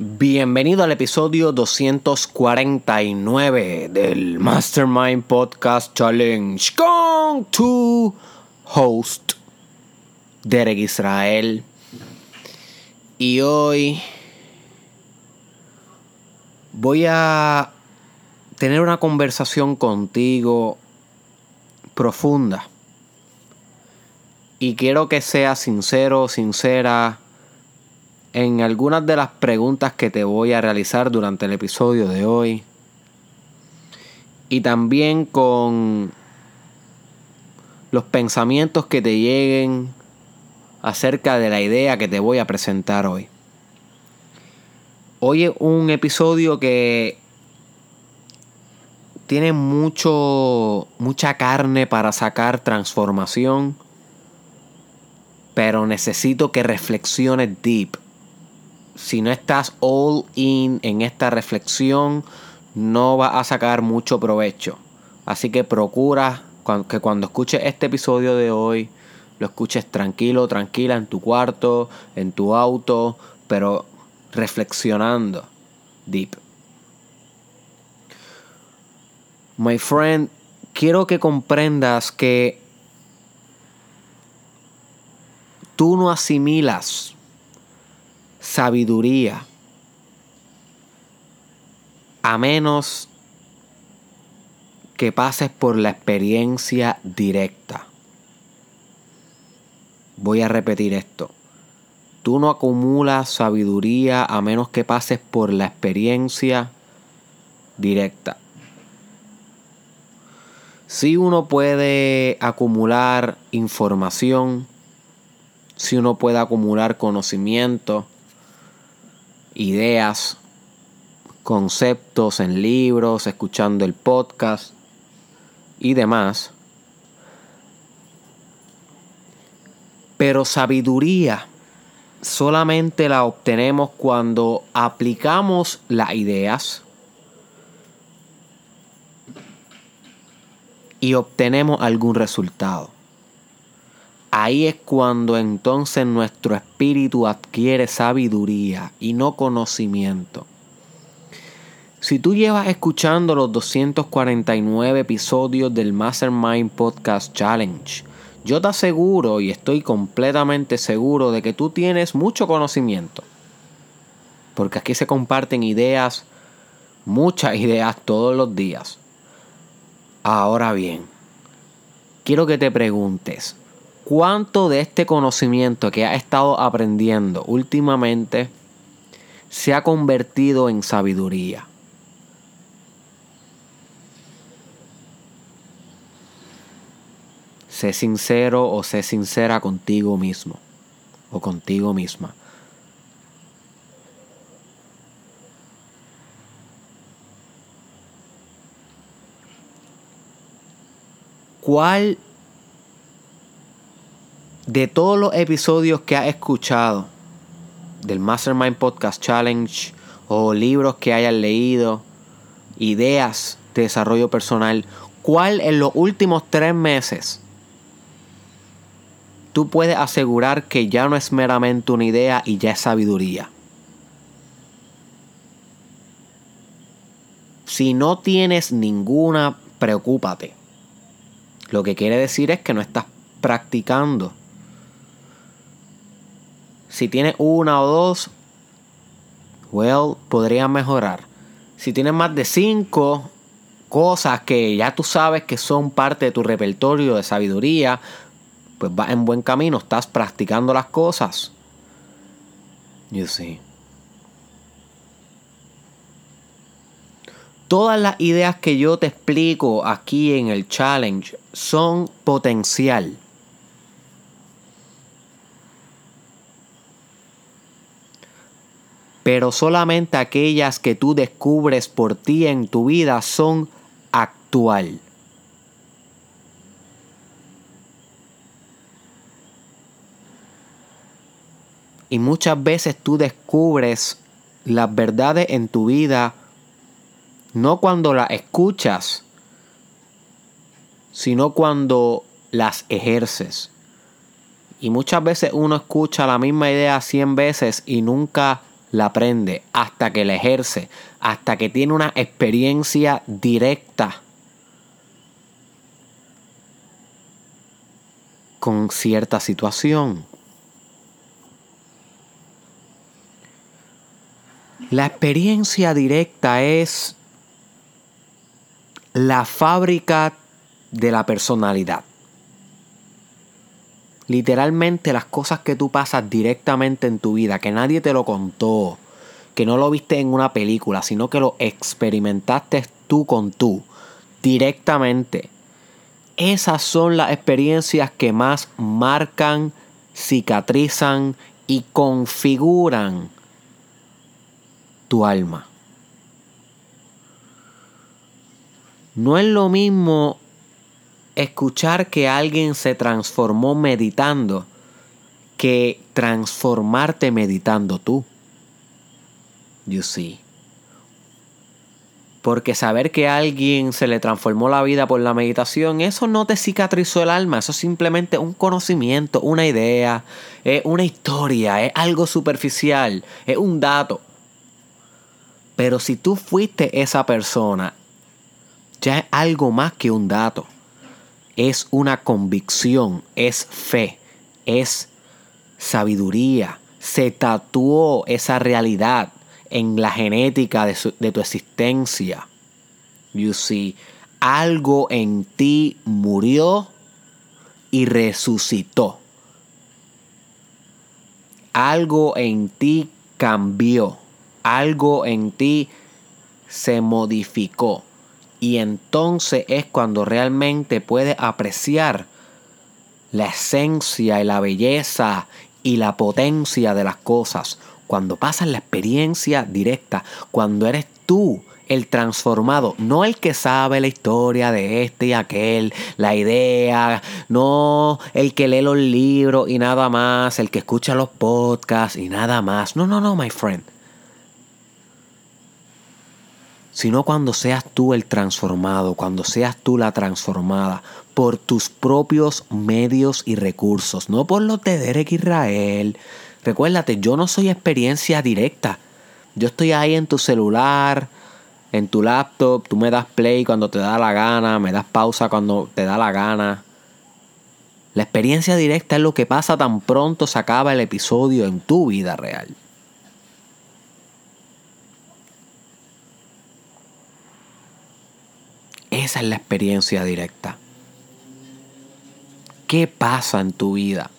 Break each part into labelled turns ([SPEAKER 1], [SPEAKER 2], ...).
[SPEAKER 1] Bienvenido al episodio 249 del Mastermind Podcast Challenge con tu host, Derek Israel. Y hoy voy a tener una conversación contigo profunda. Y quiero que seas sincero, sincera en algunas de las preguntas que te voy a realizar durante el episodio de hoy. Y también con los pensamientos que te lleguen acerca de la idea que te voy a presentar hoy. Hoy es un episodio que tiene mucho mucha carne para sacar transformación, pero necesito que reflexiones deep si no estás all in en esta reflexión, no vas a sacar mucho provecho. Así que procura que cuando escuches este episodio de hoy, lo escuches tranquilo, tranquila en tu cuarto, en tu auto, pero reflexionando deep. My friend, quiero que comprendas que tú no asimilas sabiduría, a menos que pases por la experiencia directa. Voy a repetir esto. Tú no acumulas sabiduría a menos que pases por la experiencia directa. Si uno puede acumular información, si uno puede acumular conocimiento, ideas, conceptos en libros, escuchando el podcast y demás. Pero sabiduría solamente la obtenemos cuando aplicamos las ideas y obtenemos algún resultado. Ahí es cuando entonces nuestro espíritu adquiere sabiduría y no conocimiento. Si tú llevas escuchando los 249 episodios del Mastermind Podcast Challenge, yo te aseguro y estoy completamente seguro de que tú tienes mucho conocimiento. Porque aquí se comparten ideas, muchas ideas todos los días. Ahora bien, quiero que te preguntes, ¿Cuánto de este conocimiento que has estado aprendiendo últimamente se ha convertido en sabiduría? Sé sincero o sé sincera contigo mismo o contigo misma. ¿Cuál de todos los episodios que has escuchado del Mastermind Podcast Challenge o libros que hayas leído, ideas de desarrollo personal, ¿cuál en los últimos tres meses tú puedes asegurar que ya no es meramente una idea y ya es sabiduría? Si no tienes ninguna, preocúpate. Lo que quiere decir es que no estás practicando si tienes una o dos, well, podría mejorar. Si tienes más de cinco cosas que ya tú sabes que son parte de tu repertorio de sabiduría, pues vas en buen camino, estás practicando las cosas. You see. Todas las ideas que yo te explico aquí en el challenge son potencial. Pero solamente aquellas que tú descubres por ti en tu vida son actual. Y muchas veces tú descubres las verdades en tu vida no cuando las escuchas, sino cuando las ejerces. Y muchas veces uno escucha la misma idea 100 veces y nunca la aprende, hasta que la ejerce, hasta que tiene una experiencia directa con cierta situación. La experiencia directa es la fábrica de la personalidad. Literalmente las cosas que tú pasas directamente en tu vida, que nadie te lo contó, que no lo viste en una película, sino que lo experimentaste tú con tú, directamente. Esas son las experiencias que más marcan, cicatrizan y configuran tu alma. No es lo mismo escuchar que alguien se transformó meditando que transformarte meditando tú. You see. Porque saber que alguien se le transformó la vida por la meditación, eso no te cicatrizó el alma, eso es simplemente un conocimiento, una idea, es una historia, es algo superficial, es un dato. Pero si tú fuiste esa persona, ya es algo más que un dato es una convicción, es fe, es sabiduría. Se tatuó esa realidad en la genética de, tu existencia. You see, algo en ti murió y resucitó. Algo en ti cambió. Algo en ti se modificó. Y entonces es cuando realmente puedes apreciar la esencia y la belleza y la potencia de las cosas. Cuando pasas la experiencia directa, cuando eres tú el transformado, no el que sabe la historia de este y aquel, la idea, no el que lee los libros y nada más, el que escucha los podcasts y nada más. No, no, no, my friend sino cuando seas tú el transformado, cuando seas tú la transformada por tus propios medios y recursos, no por los de Derek Israel. Recuérdate, yo no soy experiencia directa. Yo estoy ahí en tu celular, en tu laptop, tú me das play cuando te da la gana, me das pausa cuando te da la gana. La experiencia directa es lo que pasa tan pronto se acaba el episodio en tu vida real. Esa es la experiencia directa. ¿Qué pasa en tu vida?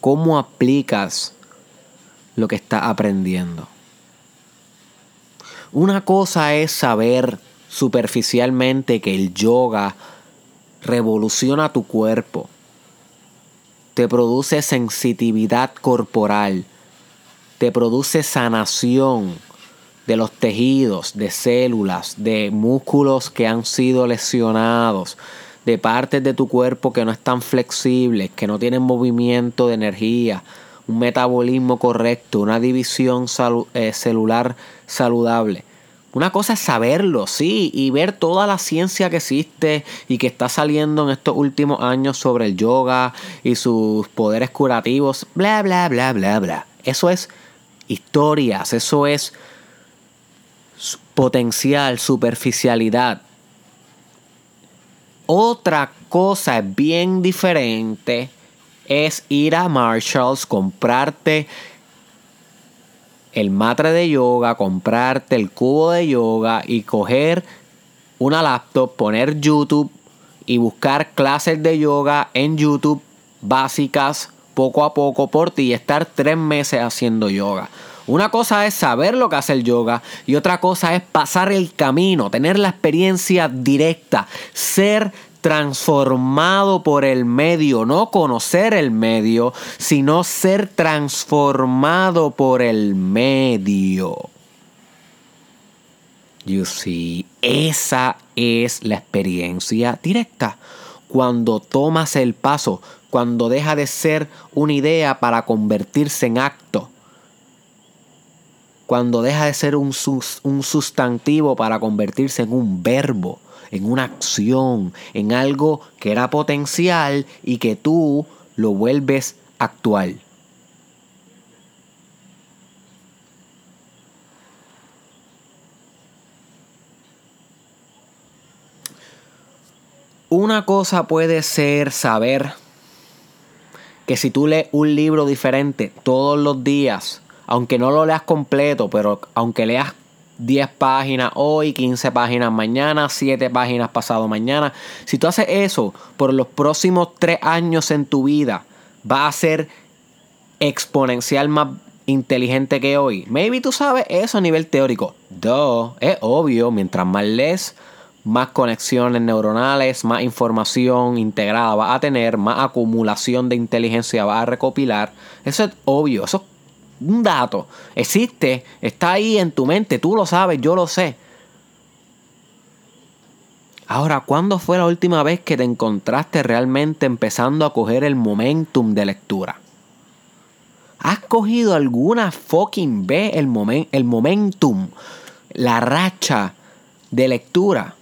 [SPEAKER 1] ¿Cómo aplicas lo que estás aprendiendo? Una cosa es saber superficialmente que el yoga revoluciona tu cuerpo, te produce sensitividad corporal, te produce sanación, de los tejidos, de células, de músculos que han sido lesionados, de partes de tu cuerpo que no están flexibles, que no tienen movimiento de energía, un metabolismo correcto, una división eh, celular saludable. Una cosa es saberlo, sí, y ver toda la ciencia que existe y que está saliendo en estos últimos años sobre el yoga y sus poderes curativos, bla, bla, bla, bla, bla. Eso es historias, eso es potencial, superficialidad. Otra cosa bien diferente es ir a Marshalls, comprarte el matre de yoga, comprarte el cubo de yoga y coger una laptop, poner YouTube y buscar clases de yoga en YouTube básicas poco a poco por ti y estar tres meses haciendo yoga. Una cosa es saber lo que hace el yoga y otra cosa es pasar el camino, tener la experiencia directa, ser transformado por el medio, no conocer el medio, sino ser transformado por el medio. You see, esa es la experiencia directa. Cuando tomas el paso, cuando deja de ser una idea para convertirse en acto cuando deja de ser un, un sustantivo para convertirse en un verbo, en una acción, en algo que era potencial y que tú lo vuelves actual. Una cosa puede ser saber que si tú lees un libro diferente todos los días, aunque no lo leas completo, pero aunque leas 10 páginas hoy, 15 páginas mañana, 7 páginas pasado mañana, si tú haces eso por los próximos 3 años en tu vida, va a ser exponencial más inteligente que hoy. Maybe tú sabes eso a nivel teórico. Duh, es obvio, mientras más lees, más conexiones neuronales, más información integrada vas a tener, más acumulación de inteligencia vas a recopilar. Eso es obvio, eso es un dato. Existe, está ahí en tu mente, tú lo sabes, yo lo sé. Ahora, ¿cuándo fue la última vez que te encontraste realmente empezando a coger el momentum de lectura? ¿Has cogido alguna fucking vez el, el momentum, la racha de lectura?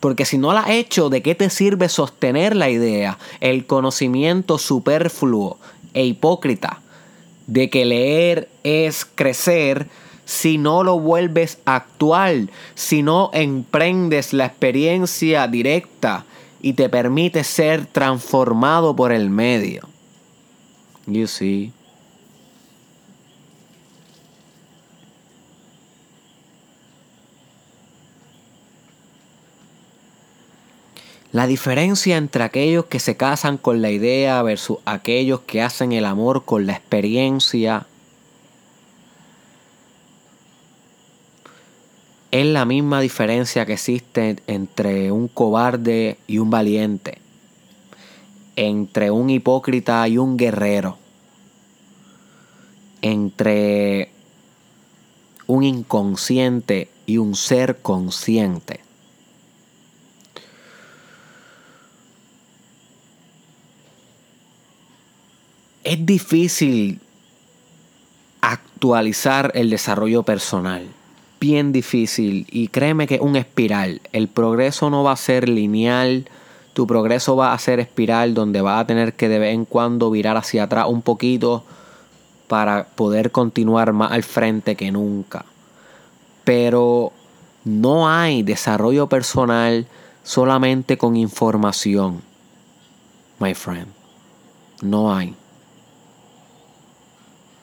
[SPEAKER 1] Porque si no la has hecho, ¿de qué te sirve sostener la idea, el conocimiento superfluo e hipócrita de que leer es crecer si no lo vuelves actual, si no emprendes la experiencia directa y te permite ser transformado por el medio? You see. La diferencia entre aquellos que se casan con la idea versus aquellos que hacen el amor con la experiencia es la misma diferencia que existe entre un cobarde y un valiente, entre un hipócrita y un guerrero, entre un inconsciente y un ser consciente. Es difícil actualizar el desarrollo personal. Bien difícil. Y créeme que es un espiral. El progreso no va a ser lineal. Tu progreso va a ser espiral donde vas a tener que de vez en cuando virar hacia atrás un poquito para poder continuar más al frente que nunca. Pero no hay desarrollo personal solamente con información. My friend. No hay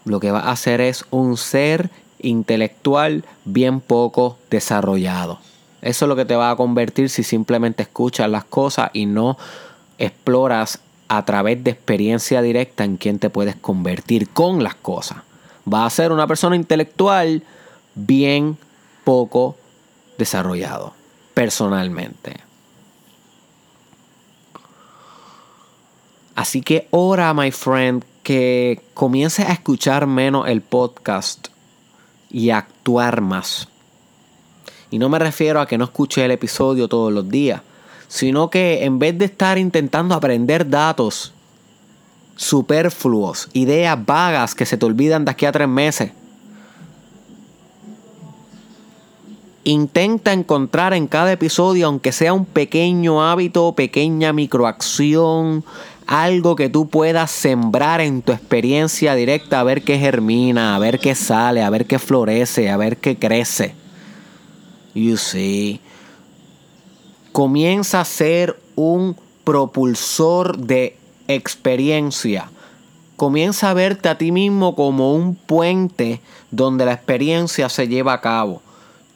[SPEAKER 1] lo que va a hacer es un ser intelectual bien poco desarrollado. Eso es lo que te va a convertir si simplemente escuchas las cosas y no exploras a través de experiencia directa en quién te puedes convertir con las cosas. Va a ser una persona intelectual bien poco desarrollado personalmente. Así que ora, my friend, que comiences a escuchar menos el podcast y actuar más. Y no me refiero a que no escuche el episodio todos los días, sino que en vez de estar intentando aprender datos superfluos, ideas vagas que se te olvidan de aquí a tres meses, Intenta encontrar en cada episodio, aunque sea un pequeño hábito, pequeña microacción, algo que tú puedas sembrar en tu experiencia directa, a ver qué germina, a ver qué sale, a ver qué florece, a ver qué crece. You see. Comienza a ser un propulsor de experiencia. Comienza a verte a ti mismo como un puente donde la experiencia se lleva a cabo.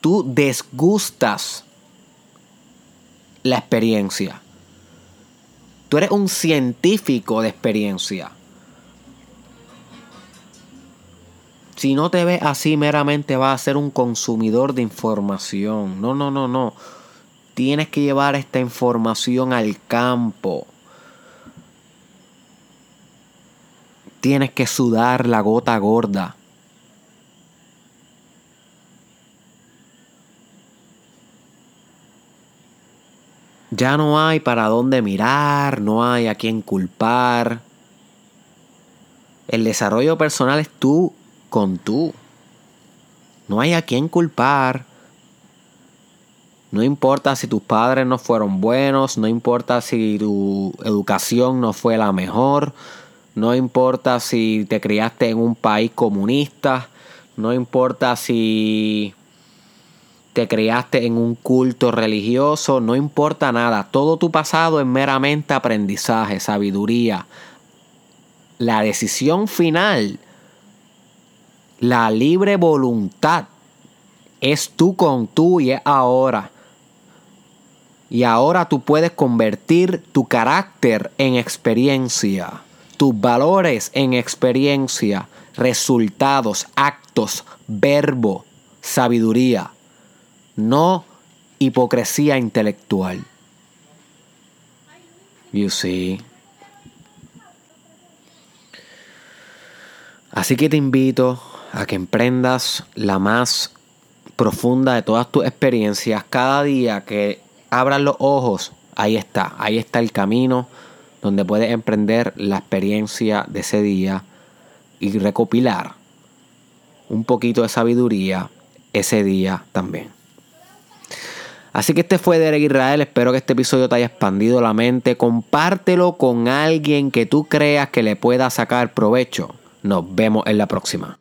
[SPEAKER 1] Tú desgustas la experiencia. Tú eres un científico de experiencia. Si no te ves así, meramente vas a ser un consumidor de información. No, no, no, no. Tienes que llevar esta información al campo. Tienes que sudar la gota gorda. Ya no hay para dónde mirar, no hay a quién culpar. El desarrollo personal es tú con tú. No hay a quién culpar. No importa si tus padres no fueron buenos, no importa si tu educación no fue la mejor, no importa si te criaste en un país comunista, no importa si te criaste en un culto religioso, no importa nada. Todo tu pasado es meramente aprendizaje, sabiduría. La decisión final, la libre voluntad, es tú con tú y es ahora. Y ahora tú puedes convertir tu carácter en experiencia, tus valores en experiencia, resultados, actos, verbo, sabiduría no hipocresía intelectual. You see. Así que te invito a que emprendas la más profunda de todas tus experiencias. Cada día que abras los ojos, ahí está, ahí está el camino donde puedes emprender la experiencia de ese día y recopilar un poquito de sabiduría ese día también. Así que este fue Derek Israel. Espero que este episodio te haya expandido la mente. Compártelo con alguien que tú creas que le pueda sacar provecho. Nos vemos en la próxima.